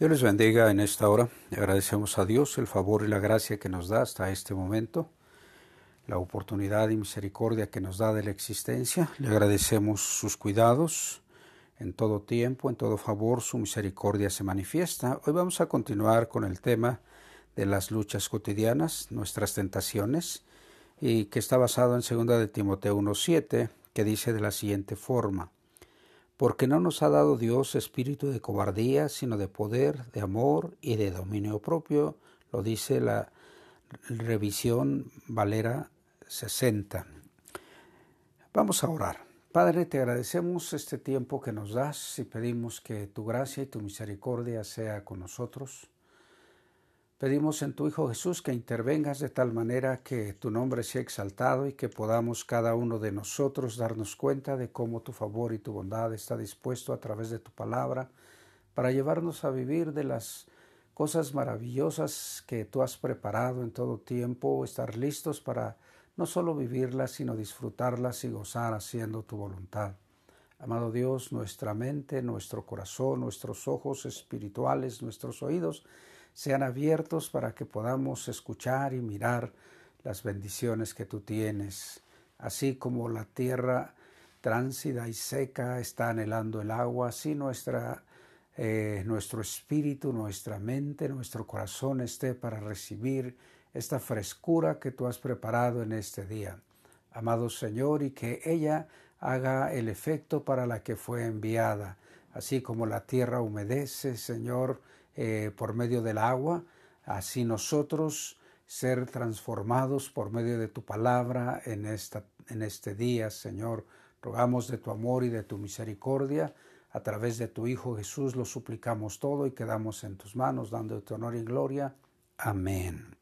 Dios les bendiga en esta hora. Agradecemos a Dios el favor y la gracia que nos da hasta este momento, la oportunidad y misericordia que nos da de la existencia. Le agradecemos sus cuidados en todo tiempo, en todo favor, su misericordia se manifiesta. Hoy vamos a continuar con el tema de las luchas cotidianas, nuestras tentaciones, y que está basado en 2 de Timoteo 1.7, que dice de la siguiente forma porque no nos ha dado Dios espíritu de cobardía, sino de poder, de amor y de dominio propio, lo dice la revisión Valera 60. Vamos a orar. Padre, te agradecemos este tiempo que nos das y pedimos que tu gracia y tu misericordia sea con nosotros. Pedimos en tu Hijo Jesús que intervengas de tal manera que tu nombre sea exaltado y que podamos cada uno de nosotros darnos cuenta de cómo tu favor y tu bondad está dispuesto a través de tu palabra para llevarnos a vivir de las cosas maravillosas que tú has preparado en todo tiempo, estar listos para no solo vivirlas, sino disfrutarlas y gozar haciendo tu voluntad. Amado Dios, nuestra mente, nuestro corazón, nuestros ojos espirituales, nuestros oídos, sean abiertos para que podamos escuchar y mirar las bendiciones que tú tienes, así como la tierra tránsida y seca está anhelando el agua, así nuestra, eh, nuestro espíritu, nuestra mente, nuestro corazón esté para recibir esta frescura que tú has preparado en este día. Amado Señor, y que ella haga el efecto para la que fue enviada, así como la tierra humedece, Señor, eh, por medio del agua, así nosotros ser transformados por medio de tu palabra en, esta, en este día, Señor. Rogamos de tu amor y de tu misericordia. A través de tu Hijo Jesús lo suplicamos todo y quedamos en tus manos, dando tu honor y gloria. Amén.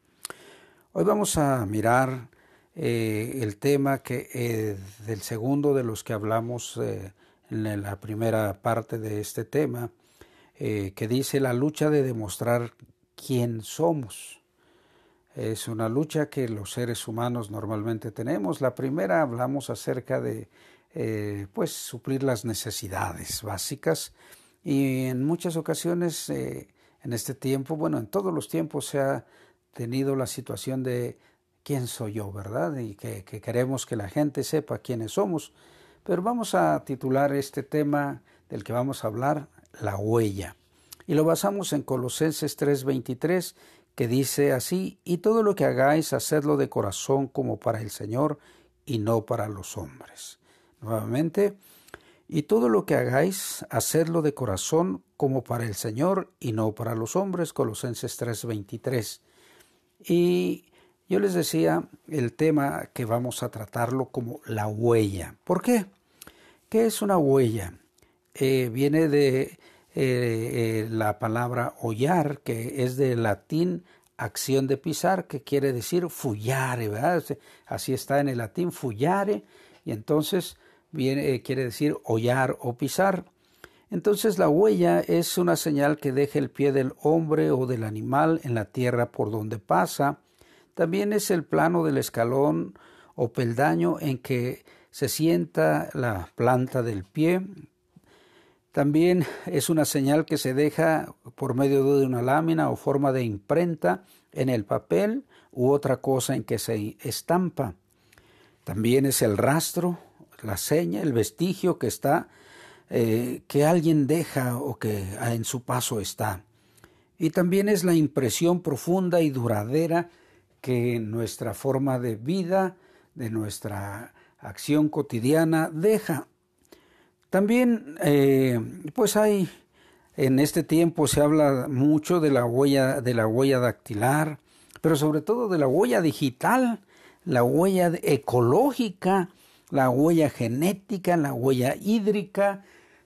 Hoy vamos a mirar eh, el tema que eh, del segundo de los que hablamos en la primera parte de este tema, eh, que dice la lucha de demostrar quién somos. Es una lucha que los seres humanos normalmente tenemos. La primera hablamos acerca de eh, pues suplir las necesidades básicas y en muchas ocasiones eh, en este tiempo, bueno, en todos los tiempos se ha tenido la situación de quién soy yo, ¿verdad? Y que, que queremos que la gente sepa quiénes somos. Pero vamos a titular este tema del que vamos a hablar la huella. Y lo basamos en Colosenses 3:23, que dice así, y todo lo que hagáis, hacedlo de corazón como para el Señor y no para los hombres. Nuevamente, y todo lo que hagáis, hacedlo de corazón como para el Señor y no para los hombres. Colosenses 3:23. Y yo les decía el tema que vamos a tratarlo como la huella. ¿Por qué? ¿Qué es una huella? Eh, viene de eh, eh, la palabra hollar, que es de latín acción de pisar, que quiere decir fullare, ¿verdad? Así está en el latín, fullare, y entonces viene, quiere decir hollar o pisar. Entonces la huella es una señal que deja el pie del hombre o del animal en la tierra por donde pasa. También es el plano del escalón o peldaño en que se sienta la planta del pie. También es una señal que se deja por medio de una lámina o forma de imprenta en el papel u otra cosa en que se estampa. También es el rastro, la seña, el vestigio que está, eh, que alguien deja o que en su paso está. Y también es la impresión profunda y duradera que nuestra forma de vida, de nuestra acción cotidiana deja. También, eh, pues hay, en este tiempo se habla mucho de la huella, de la huella dactilar, pero sobre todo de la huella digital, la huella ecológica, la huella genética, la huella hídrica,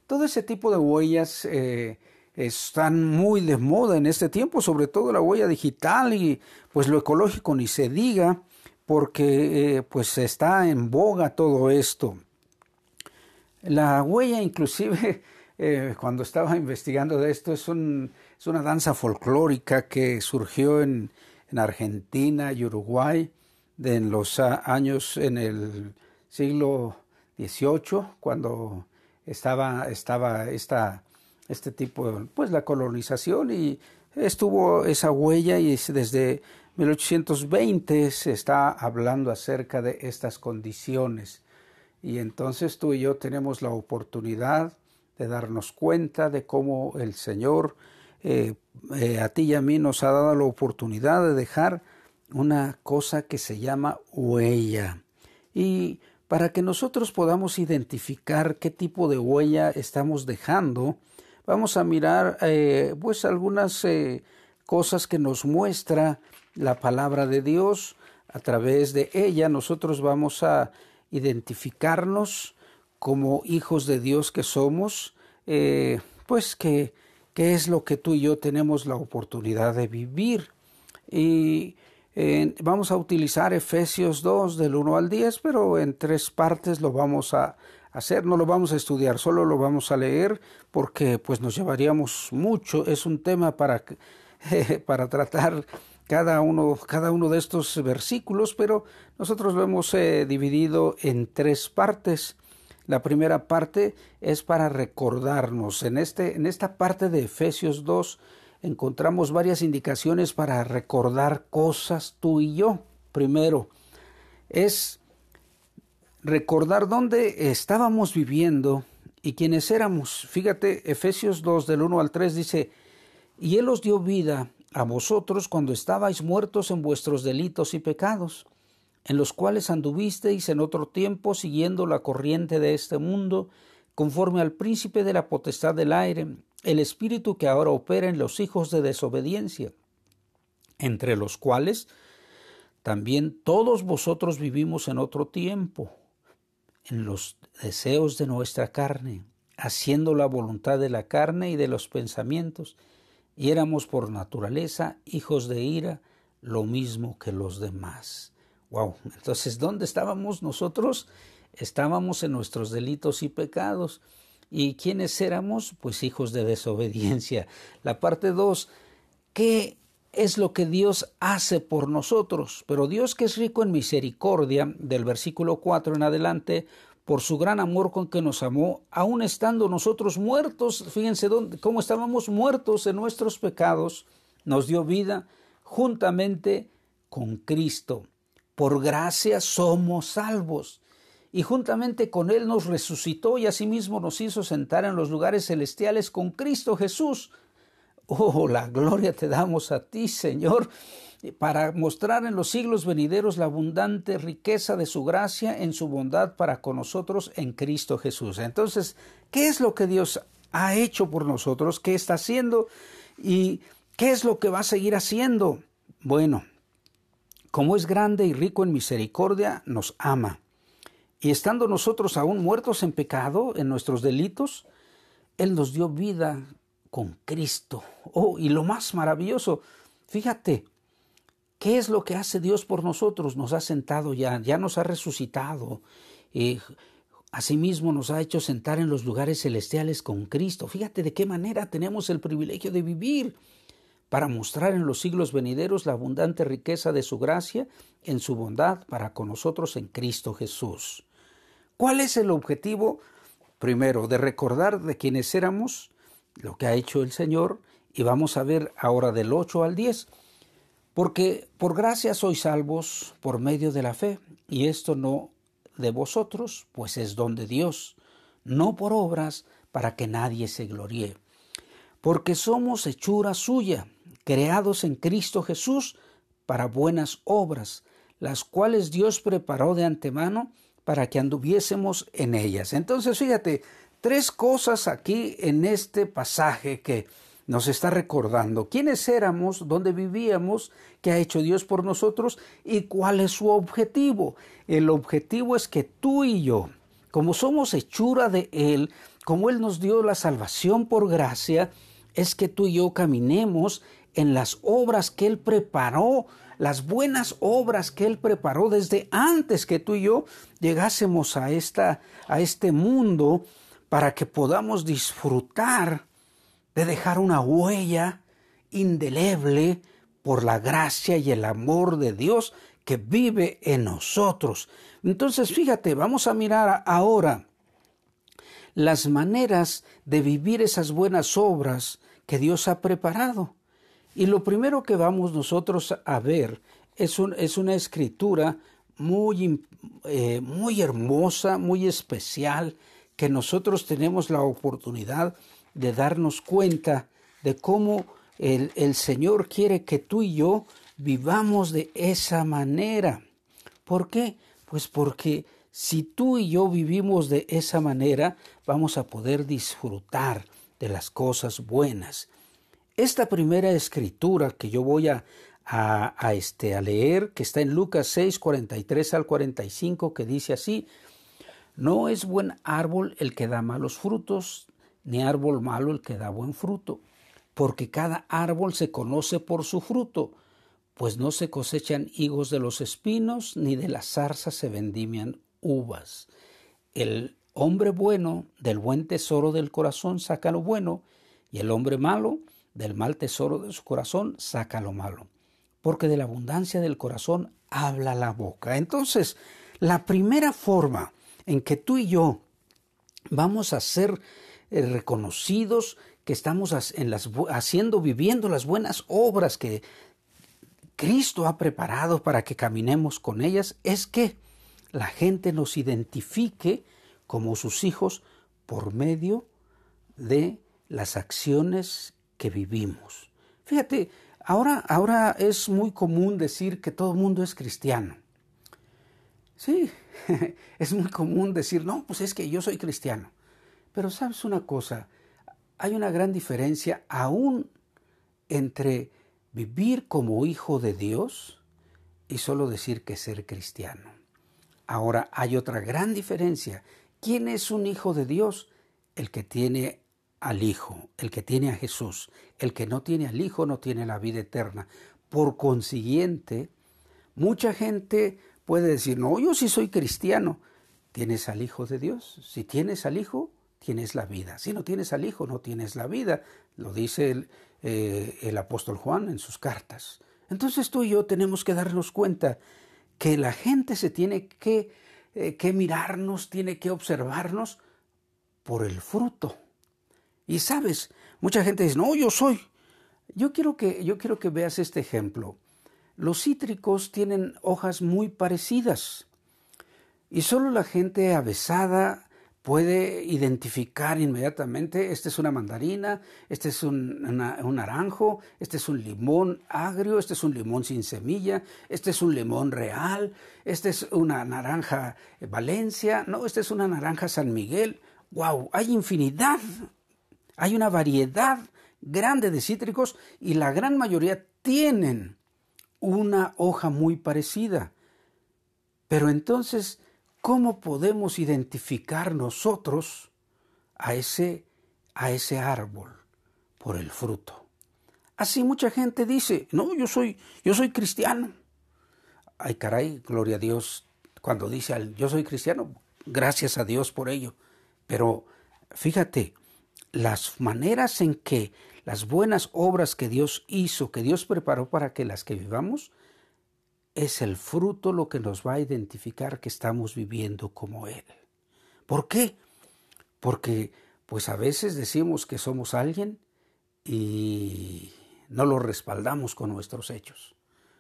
todo ese tipo de huellas eh, están muy de moda en este tiempo, sobre todo la huella digital y pues lo ecológico ni se diga porque eh, pues está en boga todo esto. La huella inclusive, eh, cuando estaba investigando de esto, es, un, es una danza folclórica que surgió en, en Argentina y Uruguay de en los años, en el siglo XVIII, cuando estaba, estaba esta, este tipo, pues la colonización y estuvo esa huella y desde 1820 se está hablando acerca de estas condiciones. Y entonces tú y yo tenemos la oportunidad de darnos cuenta de cómo el Señor eh, eh, a ti y a mí nos ha dado la oportunidad de dejar una cosa que se llama huella. Y para que nosotros podamos identificar qué tipo de huella estamos dejando, vamos a mirar eh, pues algunas cosas que nos muestra la palabra de Dios. A través de ella nosotros vamos a identificarnos como hijos de Dios que somos, eh, pues que, es lo que tú y yo tenemos la oportunidad de vivir. Y vamos a utilizar Efesios 2 del 1 al 10, pero en tres partes lo vamos a hacer, no lo vamos a estudiar, solo lo vamos a leer porque pues nos llevaríamos mucho, es un tema para, para tratar cada uno, cada uno de estos versículos, pero nosotros lo hemos eh, dividido en tres partes. La primera parte es para recordarnos. En, este, en esta parte de Efesios 2 encontramos varias indicaciones para recordar cosas tú y yo. Primero, es recordar dónde estábamos viviendo y quiénes éramos. Fíjate, Efesios 2 del 1 al 3 dice, y Él os dio vida a vosotros cuando estabais muertos en vuestros delitos y pecados, en los cuales anduvisteis en otro tiempo siguiendo la corriente de este mundo, conforme al príncipe de la potestad del aire, el espíritu que ahora opera en los hijos de desobediencia, entre los cuales también todos vosotros vivimos en otro tiempo, en los deseos de nuestra carne, haciendo la voluntad de la carne y de los pensamientos, y éramos por naturaleza hijos de ira, lo mismo que los demás. Wow, entonces, ¿dónde estábamos nosotros? Estábamos en nuestros delitos y pecados. ¿Y quiénes éramos? Pues hijos de desobediencia. La parte 2, ¿qué es lo que Dios hace por nosotros? Pero Dios que es rico en misericordia, del versículo 4 en adelante, por su gran amor con que nos amó, aun estando nosotros muertos, fíjense dónde, cómo estábamos muertos en nuestros pecados, nos dio vida juntamente con Cristo. Por gracia somos salvos y juntamente con Él nos resucitó y asimismo nos hizo sentar en los lugares celestiales con Cristo Jesús. Oh, la gloria te damos a ti, Señor, para mostrar en los siglos venideros la abundante riqueza de su gracia en su bondad para con nosotros en Cristo Jesús. Entonces, ¿qué es lo que Dios ha hecho por nosotros? ¿Qué está haciendo? ¿Y qué es lo que va a seguir haciendo? Bueno, como es grande y rico en misericordia, nos ama y estando nosotros aún muertos en pecado, en nuestros delitos, Él nos dio vida con Cristo. Oh, y lo más maravilloso, fíjate, ¿qué es lo que hace Dios por nosotros? Nos ha sentado ya, ya nos ha resucitado. y asimismo nos ha hecho sentar en los lugares celestiales con Cristo. Fíjate de qué manera tenemos el privilegio de vivir para mostrar en los siglos venideros la abundante riqueza de su gracia en su bondad para con nosotros en Cristo Jesús. ¿Cuál es el objetivo? Primero, de recordar de quiénes éramos, lo que ha hecho el Señor, y vamos a ver ahora del 8 al 10, porque por gracia sois salvos por medio de la fe, y esto no de vosotros, pues es don de Dios, no por obras, para que nadie se gloríe. Porque somos hechura suya, creados en Cristo Jesús para buenas obras, las cuales Dios preparó de antemano para que anduviésemos en ellas. Entonces, fíjate, tres cosas aquí en este pasaje que nos está recordando quiénes éramos, dónde vivíamos, qué ha hecho Dios por nosotros y cuál es su objetivo. El objetivo es que tú y yo, como somos hechura de Él, como Él nos dio la salvación por gracia, es que tú y yo caminemos en las obras que Él preparó las buenas obras que Él preparó desde antes que tú y yo llegásemos a, esta, a este mundo para que podamos disfrutar de dejar una huella indeleble por la gracia y el amor de Dios que vive en nosotros. Entonces, fíjate, vamos a mirar ahora las maneras de vivir esas buenas obras que Dios ha preparado. Y lo primero que vamos nosotros a ver es, una escritura muy, eh, muy hermosa, muy especial, que nosotros tenemos la oportunidad de darnos cuenta de cómo el, el Señor quiere que tú y yo vivamos de esa manera. ¿Por qué? Pues porque si tú y yo vivimos de esa manera, vamos a poder disfrutar de las cosas buenas. Esta primera escritura que yo voy a, a, este, a leer, que está en Lucas 6, 43 al 45, que dice así, no es buen árbol el que da malos frutos, ni árbol malo el que da buen fruto, porque cada árbol se conoce por su fruto, pues no se cosechan higos de los espinos, ni de las zarzas se vendimian uvas. El hombre bueno del buen tesoro del corazón saca lo bueno, y el hombre malo del mal tesoro de su corazón saca lo malo porque de la abundancia del corazón habla la boca. Entonces, la primera forma en que tú y yo vamos a ser eh, reconocidos que estamos en las, haciendo, viviendo las buenas obras que Cristo ha preparado para que caminemos con ellas, es que la gente nos identifique como sus hijos por medio de las acciones que vivimos. Fíjate, Ahora, ahora es muy común decir que todo el mundo es cristiano. Sí, es muy común decir, no, pues es que yo soy cristiano. Pero sabes una cosa, hay una gran diferencia aún entre vivir como hijo de Dios y solo decir que ser cristiano. Ahora hay otra gran diferencia. ¿Quién es un hijo de Dios? El que tiene al Hijo, el que tiene a Jesús. El que no tiene al Hijo no tiene la vida eterna. Por consiguiente, mucha gente puede decir, no, yo sí soy cristiano. ¿Tienes al Hijo de Dios? Si tienes al Hijo, tienes la vida. Si no tienes al Hijo, no tienes la vida. Lo dice el, eh, el apóstol Juan en sus cartas. Entonces tú y yo tenemos que darnos cuenta que la gente se tiene que, eh, que mirarnos, tiene que observarnos por el fruto. Y sabes, mucha gente dice, no, yo soy. Yo quiero que, yo quiero que veas este ejemplo. Los cítricos tienen hojas muy parecidas y solo la gente avesada puede identificar inmediatamente, esta es una mandarina, este es un, un, naranjo, este es un limón agrio, este es un limón sin semilla, este es un limón real, este es una naranja Valencia, no, este es una naranja San Miguel. ¡Wow! Hay infinidad hay una variedad grande de cítricos y la gran mayoría tienen una hoja muy parecida. Pero entonces, ¿cómo podemos identificar nosotros a ese, a ese árbol? Por el fruto. Así mucha gente dice, no, yo soy, yo soy cristiano. Ay, caray, gloria a Dios. Cuando dice yo soy cristiano, gracias a Dios por ello. Pero fíjate, las maneras en que las buenas obras que Dios hizo, que Dios preparó para que las que vivamos, es el fruto lo que nos va a identificar que estamos viviendo como Él. ¿Por qué? Porque pues a veces decimos que somos alguien y no lo respaldamos con nuestros hechos.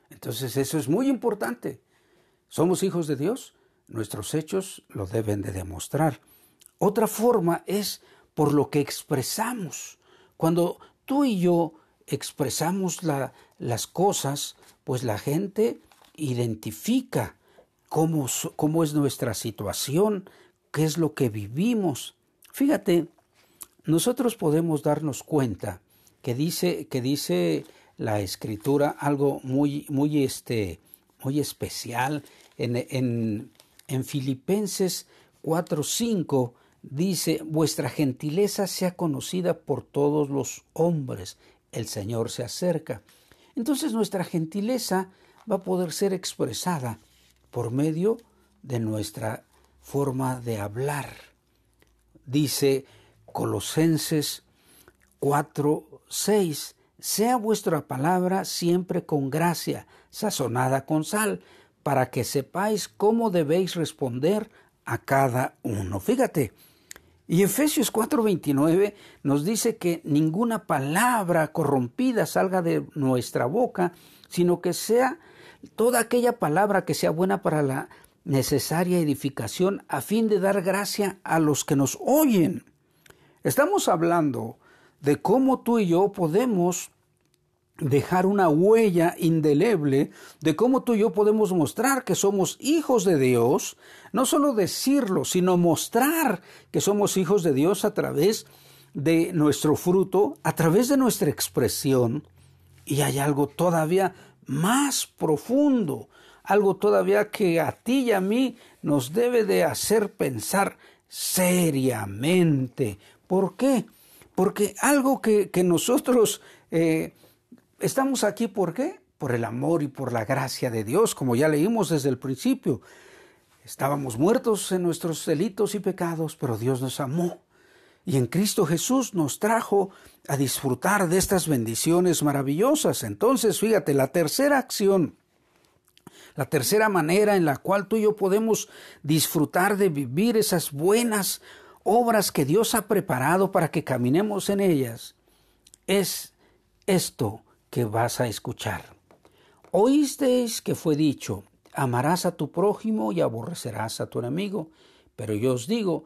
Entonces eso es muy importante. Somos hijos de Dios, nuestros hechos lo deben de demostrar. Otra forma es por lo que expresamos. Cuando tú y yo expresamos las cosas, pues la gente identifica cómo, cómo es nuestra situación, qué es lo que vivimos. Fíjate, nosotros podemos darnos cuenta que dice, que dice la escritura algo muy, muy, este, muy especial en, en, en Filipenses 4.5 dice, vuestra gentileza sea conocida por todos los hombres, el Señor se acerca. Entonces nuestra gentileza va a poder ser expresada por medio de nuestra forma de hablar. Dice Colosenses 4, 6, sea vuestra palabra siempre con gracia, sazonada con sal, para que sepáis cómo debéis responder a cada uno. Fíjate, Y Efesios 4:29 nos dice que ninguna palabra corrompida salga de nuestra boca, sino que sea toda aquella palabra que sea buena para la necesaria edificación a fin de dar gracia a los que nos oyen. Estamos hablando de cómo tú y yo podemos dejar una huella indeleble de cómo tú y yo podemos mostrar que somos hijos de Dios, no solo decirlo, sino mostrar que somos hijos de Dios a través de nuestro fruto, a través de nuestra expresión. Y hay algo todavía más profundo, algo todavía que a ti y a mí nos debe de hacer pensar seriamente. ¿Por qué? Porque algo que, nosotros eh, estamos aquí, ¿por qué? Por el amor y por la gracia de Dios, como ya leímos desde el principio. Estábamos muertos en nuestros delitos y pecados, pero Dios nos amó. Y en Cristo Jesús nos trajo a disfrutar de estas bendiciones maravillosas. Entonces, fíjate, la tercera acción, la tercera manera en la cual tú y yo podemos disfrutar de vivir esas buenas obras que Dios ha preparado para que caminemos en ellas, es esto que vas a escuchar. Oísteis que fue dicho, amarás a tu prójimo y aborrecerás a tu enemigo. Pero yo os digo,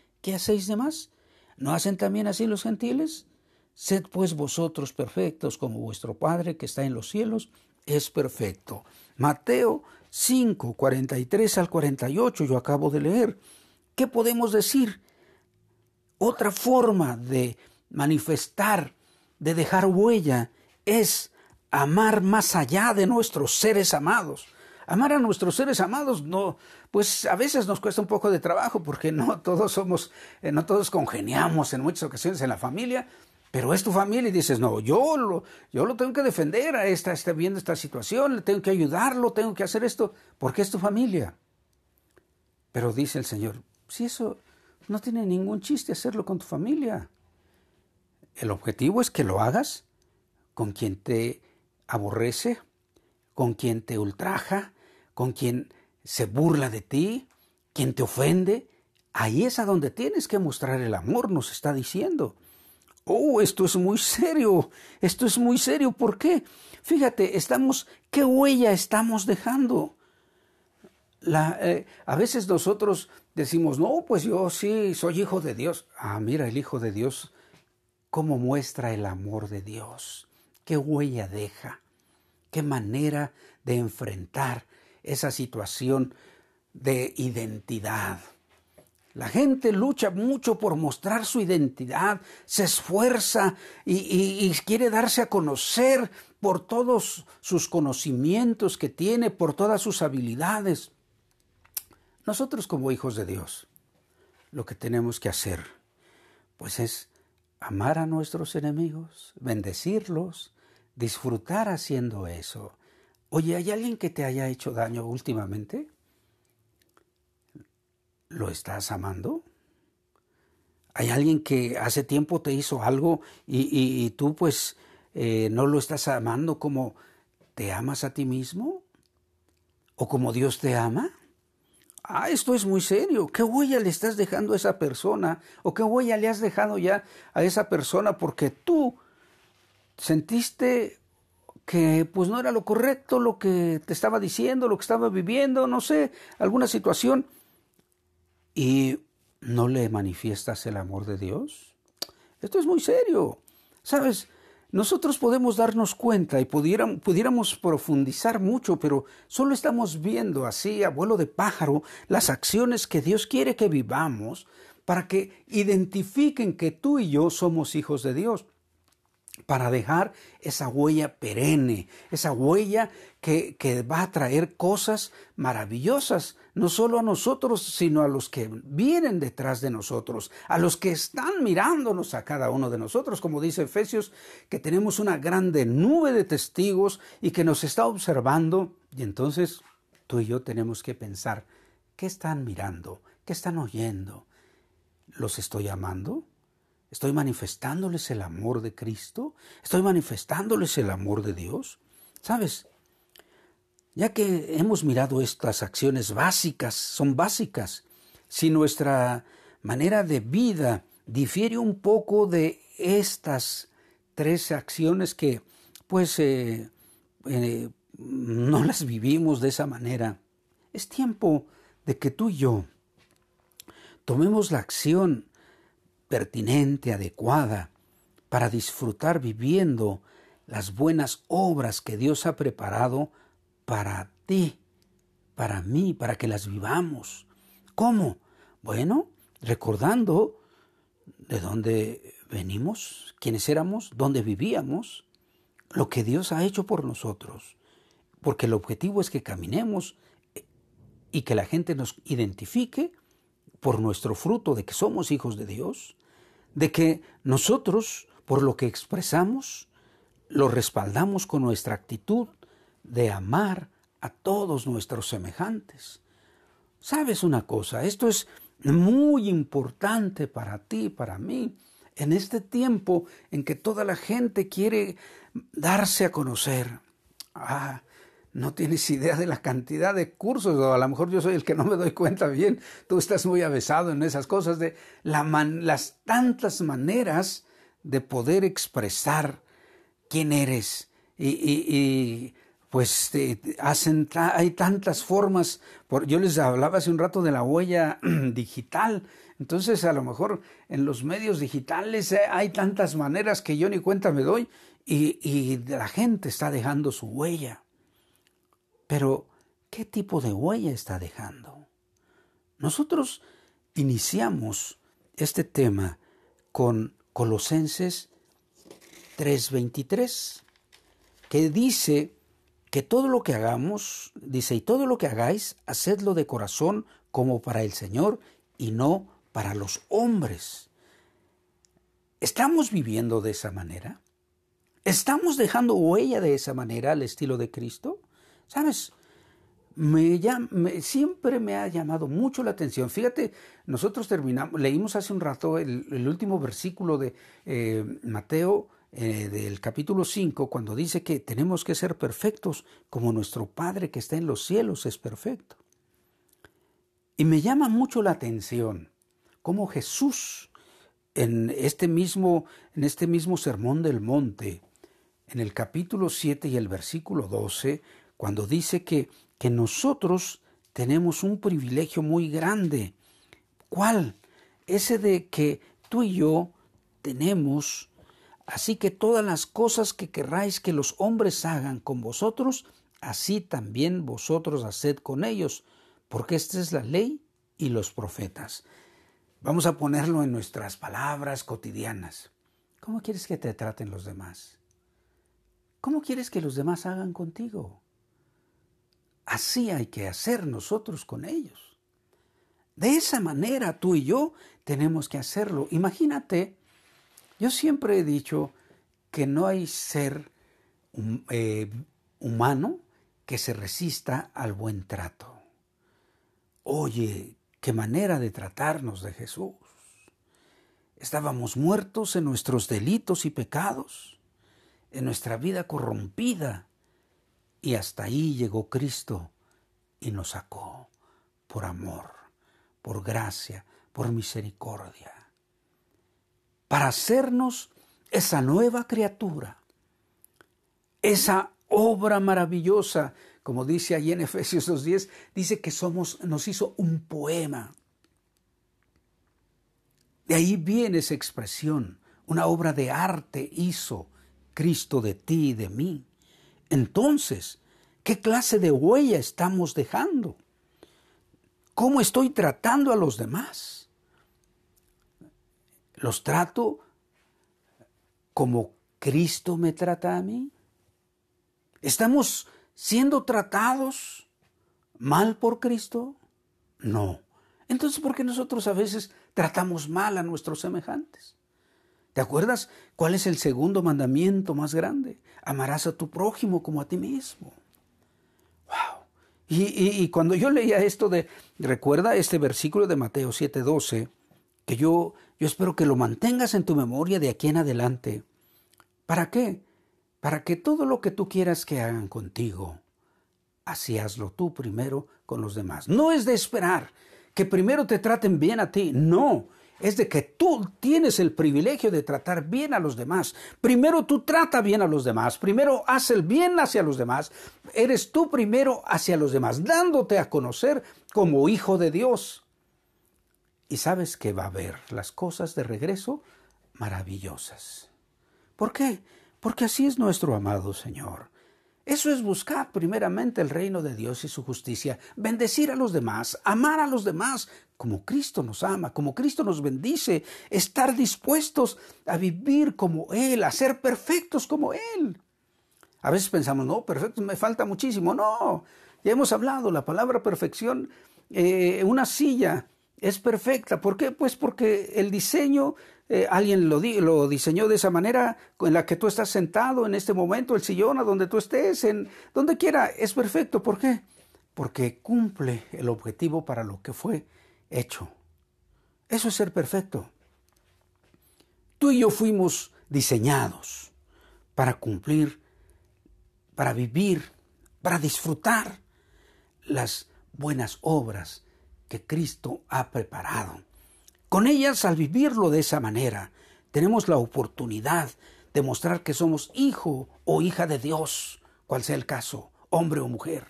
¿qué hacéis de más? ¿No hacen también así los gentiles? Sed pues vosotros perfectos como vuestro Padre que está en los cielos es perfecto. Mateo 5, 43 al 48, yo acabo de leer. ¿Qué podemos decir? Otra forma de manifestar, de dejar huella, es amar más allá de nuestros seres amados. Amar a nuestros seres amados no, pues a veces nos cuesta un poco de trabajo porque no todos somos, eh, no todos congeniamos en muchas ocasiones en la familia, pero es tu familia y dices, no, yo lo, yo lo tengo que defender a esta, está viendo esta situación, le tengo que ayudarlo, tengo que hacer esto, porque es tu familia. Pero dice el Señor, si eso no tiene ningún chiste hacerlo con tu familia. El objetivo es que lo hagas con quien te aborrece, con quien te ultraja, con quien se burla de ti, quien te ofende. Ahí es a donde tienes que mostrar el amor, nos está diciendo. Oh, esto es muy serio, esto es muy serio. ¿Por qué? Fíjate, estamos, ¿qué huella estamos dejando? Eh, a veces nosotros decimos, no, pues yo sí soy hijo de Dios. Ah, mira, el hijo de Dios, cómo muestra el amor de Dios, qué huella deja, qué manera de enfrentar esa situación de identidad. La gente lucha mucho por mostrar su identidad, se esfuerza y, quiere darse a conocer por todos sus conocimientos que tiene, por todas sus habilidades. Nosotros como hijos de Dios, lo que tenemos que hacer, pues es amar a nuestros enemigos, bendecirlos, disfrutar haciendo eso. Oye, ¿hay alguien que te haya hecho daño últimamente? ¿Lo estás amando? ¿Hay alguien que hace tiempo te hizo algo y, tú pues eh, no lo estás amando como te amas a ti mismo? ¿O como Dios te ama? ah, esto es muy serio, ¿qué huella le estás dejando a esa persona? ¿O qué huella le has dejado ya a esa persona porque tú sentiste que pues no era lo correcto lo que te estaba diciendo, lo que estaba viviendo, no sé, alguna situación, y no le manifiestas el amor de Dios? Esto es muy serio. ¿Sabes? Nosotros podemos darnos cuenta y pudiéramos, profundizar mucho, pero solo estamos viendo así, a vuelo de pájaro, las acciones que Dios quiere que vivamos para que identifiquen que tú y yo somos hijos de Dios. Para dejar esa huella perenne, esa huella que, va a traer cosas maravillosas, no solo a nosotros, sino a los que vienen detrás de nosotros, a los que están mirándonos a cada uno de nosotros, como dice Efesios, que tenemos una grande nube de testigos y que nos está observando, y entonces tú y yo tenemos que pensar, ¿qué están mirando? ¿Qué están oyendo? ¿Los estoy amando? ¿Estoy manifestándoles el amor de Cristo? ¿Estoy manifestándoles el amor de Dios? ¿Sabes? Ya que hemos mirado estas acciones básicas, son básicas, si nuestra manera de vida difiere un poco de estas tres acciones que pues eh, eh, no las vivimos de esa manera, es tiempo de que tú y yo tomemos la acción pertinente, adecuada, para disfrutar viviendo las buenas obras que Dios ha preparado para ti, para mí, para que las vivamos. ¿Cómo? Bueno, recordando de dónde venimos, quiénes éramos, dónde vivíamos, lo que Dios ha hecho por nosotros. Porque el objetivo es que caminemos y que la gente nos identifique por nuestro fruto de que somos hijos de Dios, de que nosotros, por lo que expresamos, lo respaldamos con nuestra actitud de amar a todos nuestros semejantes. ¿Sabes una cosa? Esto es muy importante para ti, para mí, en este tiempo en que toda la gente quiere darse a conocer. Ah, no tienes idea de la cantidad de cursos, o a lo mejor yo soy el que no me doy cuenta bien, tú estás muy avesado en esas cosas, de las tantas maneras de poder expresar quién eres. Y, pues hay tantas formas, por, yo les hablaba hace un rato de la huella digital, entonces a lo mejor en los medios digitales eh, hay tantas maneras que yo ni cuenta me doy y la gente está dejando su huella. Pero, ¿qué tipo de huella está dejando? Nosotros iniciamos este tema con Colosenses 3:23, que dice que todo lo que hagamos, dice, y todo lo que hagáis, hacedlo de corazón como para el Señor y no para los hombres. ¿Estamos viviendo de esa manera? ¿Estamos dejando huella de esa manera al estilo de Cristo? ¿Sabes? Me, siempre me ha llamado mucho la atención. Fíjate, nosotros terminamos, leímos hace un rato el, último versículo de eh, Mateo eh, del capítulo 5, cuando dice que tenemos que ser perfectos como nuestro Padre que está en los cielos es perfecto. Y me llama mucho la atención cómo Jesús en este mismo, en este mismo sermón del monte, en el capítulo 7 y el versículo 12, cuando dice que, que nosotros tenemos un privilegio muy grande. ¿Cuál? Ese de que tú y yo tenemos, así que todas las cosas que querráis que los hombres hagan con vosotros, así también vosotros haced con ellos, porque esta es la ley y los profetas. Vamos a ponerlo en nuestras palabras cotidianas. ¿Cómo quieres que te traten los demás? ¿Cómo quieres que los demás hagan contigo? Así hay que hacer nosotros con ellos. De esa manera tú y yo tenemos que hacerlo. Imagínate, yo siempre he dicho que no hay ser eh, humano que se resista al buen trato. Oye, qué manera de tratarnos de Jesús. Estábamos muertos en nuestros delitos y pecados, en nuestra vida corrompida, y hasta ahí llegó Cristo y nos sacó por amor, por gracia, por misericordia, para hacernos esa nueva criatura, esa obra maravillosa, como dice allí en Efesios 2.10, dice que somos, nos hizo un poema. De ahí viene esa expresión, una obra de arte hizo Cristo de ti y de mí. Entonces, ¿qué clase de huella estamos dejando? ¿Cómo estoy tratando a los demás? ¿Los trato como Cristo me trata a mí? ¿Estamos siendo tratados mal por Cristo? No. Entonces, ¿por qué nosotros a veces tratamos mal a nuestros semejantes? ¿Te acuerdas cuál es el segundo mandamiento más grande? Amarás a tu prójimo como a ti mismo. ¡Wow! Y, cuando yo leía esto de, recuerda este versículo de Mateo 7:12, que yo, yo espero que lo mantengas en tu memoria de aquí en adelante. ¿Para qué? Para que todo lo que tú quieras que hagan contigo, así hazlo tú primero con los demás. No es de esperar que primero te traten bien a ti, no, es de que tú tienes el privilegio de tratar bien a los demás. Primero tú trata bien a los demás, primero haz el bien hacia los demás, eres tú primero hacia los demás, dándote a conocer como hijo de Dios. Y sabes que va a haber las cosas de regreso maravillosas. ¿Por qué? Porque así es nuestro amado Señor. Eso es buscar primeramente el reino de Dios y su justicia, bendecir a los demás, amar a los demás como Cristo nos ama, como Cristo nos bendice, estar dispuestos a vivir como Él, a ser perfectos como Él. A veces pensamos, no, perfecto, me falta muchísimo. No, ya hemos hablado, la palabra perfección, eh, una silla es perfecta. ¿Por qué? Pues porque el diseño eh, alguien lo, lo, diseñó de esa manera en la que tú estás sentado en este momento, el sillón a donde tú estés, en donde quiera, es perfecto. ¿Por qué? Porque cumple el objetivo para lo que fue hecho. Eso es ser perfecto. Tú y yo fuimos diseñados para cumplir, para vivir, para disfrutar las buenas obras que Cristo ha preparado con ellas, al vivirlo de esa manera, tenemos la oportunidad de mostrar que somos hijo o hija de Dios, cual sea el caso, hombre o mujer.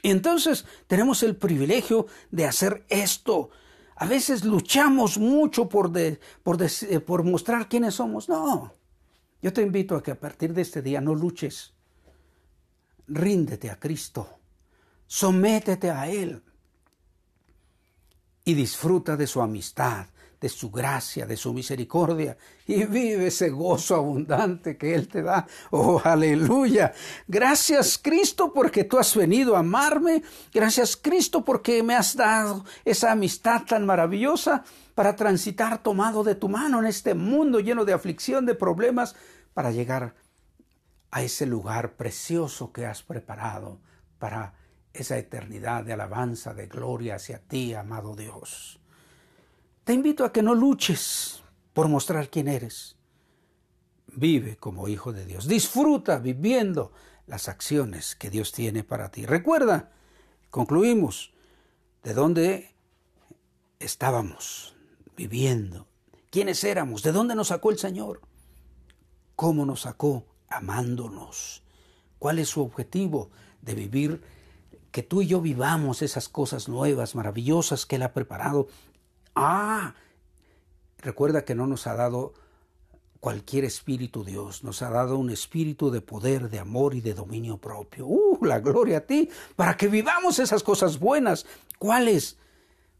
Y entonces tenemos el privilegio de hacer esto. A veces luchamos mucho por, por, eh, por mostrar quiénes somos. No, yo te invito a que a partir de este día no luches. Ríndete a Cristo. Sométete a Él y disfruta de su amistad, de su gracia, de su misericordia y vive ese gozo abundante que Él te da. Oh, aleluya. Gracias Cristo porque tú has venido a amarme. Gracias Cristo porque me has dado esa amistad tan maravillosa para transitar tomado de tu mano en este mundo lleno de aflicción, de problemas, para llegar a ese lugar precioso que has preparado para esa eternidad de alabanza, de gloria hacia ti, amado Dios. Te invito a que no luches por mostrar quién eres. Vive como hijo de Dios. Disfruta viviendo las acciones que Dios tiene para ti. Recuerda, concluimos, de dónde estábamos viviendo, quiénes éramos, de dónde nos sacó el Señor, cómo nos sacó amándonos, cuál es su objetivo de vivir que tú y yo vivamos esas cosas nuevas, maravillosas que Él ha preparado. Ah, recuerda que no nos ha dado cualquier espíritu Dios, nos ha dado un espíritu de poder, de amor y de dominio propio. ¡Uh, la gloria a ti! Para que vivamos esas cosas buenas. ¿Cuáles?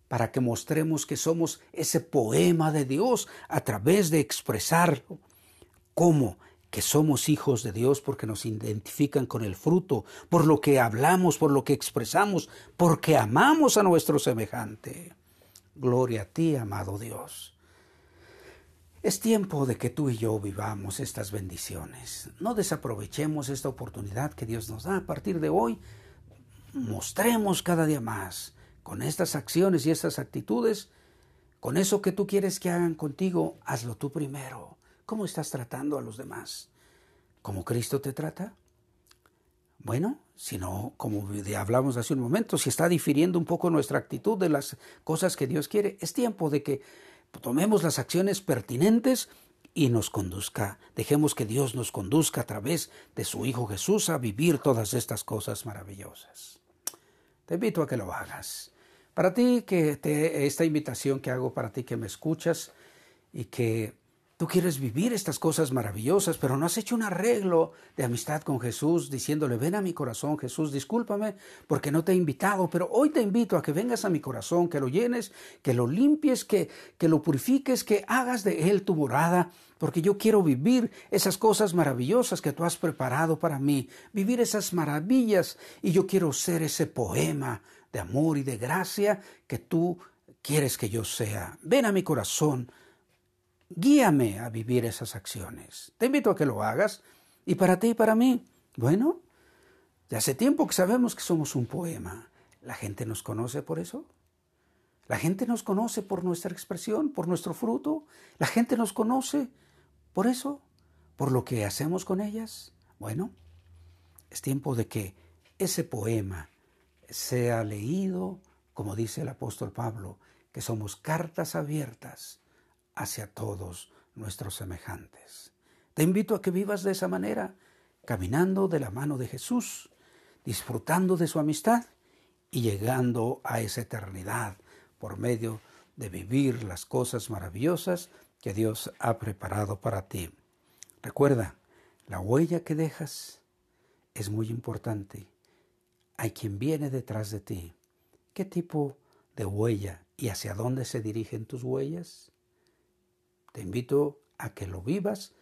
Para que mostremos que somos ese poema de Dios a través de expresarlo. ¿Cómo? Que somos hijos de Dios porque nos identifican con el fruto, por lo que hablamos, por lo que expresamos, porque amamos a nuestro semejante. Gloria a ti, amado Dios. Es tiempo de que tú y yo vivamos estas bendiciones. No desaprovechemos esta oportunidad que Dios nos da a partir de hoy. Mostremos cada día más con estas acciones y estas actitudes, con eso que tú quieres que hagan contigo, hazlo tú primero. ¿Cómo estás tratando a los demás? ¿Cómo Cristo te trata? Bueno, si no, como hablamos hace un momento, si está difiriendo un poco nuestra actitud de las cosas que Dios quiere, es tiempo de que tomemos las acciones pertinentes y nos conduzca. Dejemos que Dios nos conduzca a través de su Hijo Jesús a vivir todas estas cosas maravillosas. Te invito a que lo hagas. Para ti, que esta invitación que hago para ti que me escuchas y que Tú quieres vivir estas cosas maravillosas, pero no has hecho un arreglo de amistad con Jesús diciéndole, ven a mi corazón Jesús, discúlpame porque no te he invitado, pero hoy te invito a que vengas a mi corazón, que lo llenes, que lo limpies, que, que lo purifiques, que hagas de él tu morada, porque yo quiero vivir esas cosas maravillosas que tú has preparado para mí, vivir esas maravillas y yo quiero ser ese poema de amor y de gracia que tú quieres que yo sea. Ven a mi corazón Guíame a vivir esas acciones. Te invito a que lo hagas. Y para ti y para mí, bueno, ya hace tiempo que sabemos que somos un poema. ¿La gente nos conoce por eso? ¿La gente nos conoce por nuestra expresión, por nuestro fruto? ¿La gente nos conoce por eso? ¿Por lo que hacemos con ellas? Bueno, es tiempo de que ese poema sea leído, como dice el apóstol Pablo, que somos cartas abiertas hacia todos nuestros semejantes. Te invito a que vivas de esa manera, caminando de la mano de Jesús, disfrutando de su amistad y llegando a esa eternidad por medio de vivir las cosas maravillosas que Dios ha preparado para ti. Recuerda, la huella que dejas es muy importante. Hay quien viene detrás de ti. ¿Qué tipo de huella y hacia dónde se dirigen tus huellas? Te invito a que lo vivas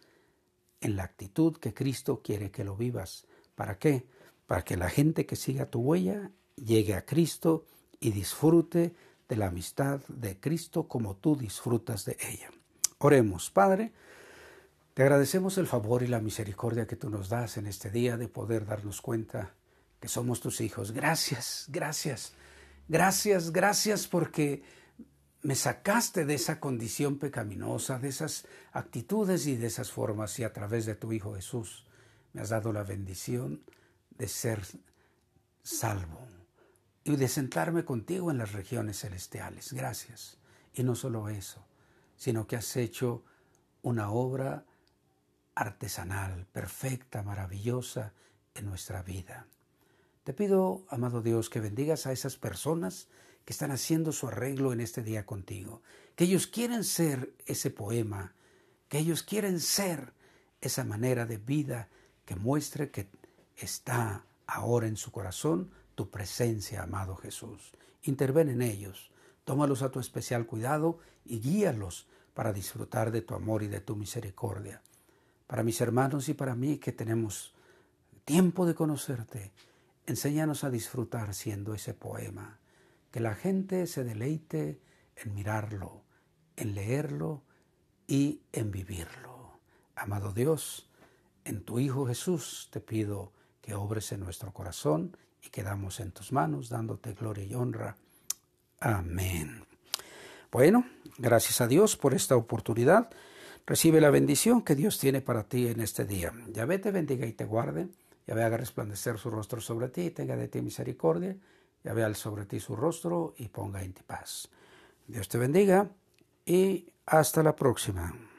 en la actitud que Cristo quiere que lo vivas. ¿Para qué? Para que la gente que siga tu huella llegue a Cristo y disfrute de la amistad de Cristo como tú disfrutas de ella. Oremos, Padre. Te agradecemos el favor y la misericordia que tú nos das en este día de poder darnos cuenta que somos tus hijos. Gracias, gracias, gracias, gracias porque me sacaste de esa condición pecaminosa, de esas actitudes y de esas formas y a través de tu Hijo Jesús me has dado la bendición de ser salvo y de sentarme contigo en las regiones celestiales. Gracias. Y no solo eso, sino que has hecho una obra artesanal, perfecta, maravillosa en nuestra vida. Te pido, amado Dios, que bendigas a esas personas que están haciendo su arreglo en este día contigo, que ellos quieren ser ese poema, que ellos quieren ser esa manera de vida que muestre que está ahora en su corazón tu presencia, amado Jesús. Interven en ellos, tómalos a tu especial cuidado y guíalos para disfrutar de tu amor y de tu misericordia. Para mis hermanos y para mí que tenemos tiempo de conocerte, enséñanos a disfrutar siendo ese poema que la gente se deleite en mirarlo, en leerlo y en vivirlo. Amado Dios, en tu Hijo Jesús te pido que obres en nuestro corazón y quedamos en tus manos dándote gloria y honra. Amén. Bueno, gracias a Dios por esta oportunidad. Recibe la bendición que Dios tiene para ti en este día. Yahvé te bendiga y te guarde. Yahvé haga resplandecer su rostro sobre ti y tenga de ti misericordia ya vea sobre ti su rostro y ponga en ti paz. Dios te bendiga y hasta la próxima.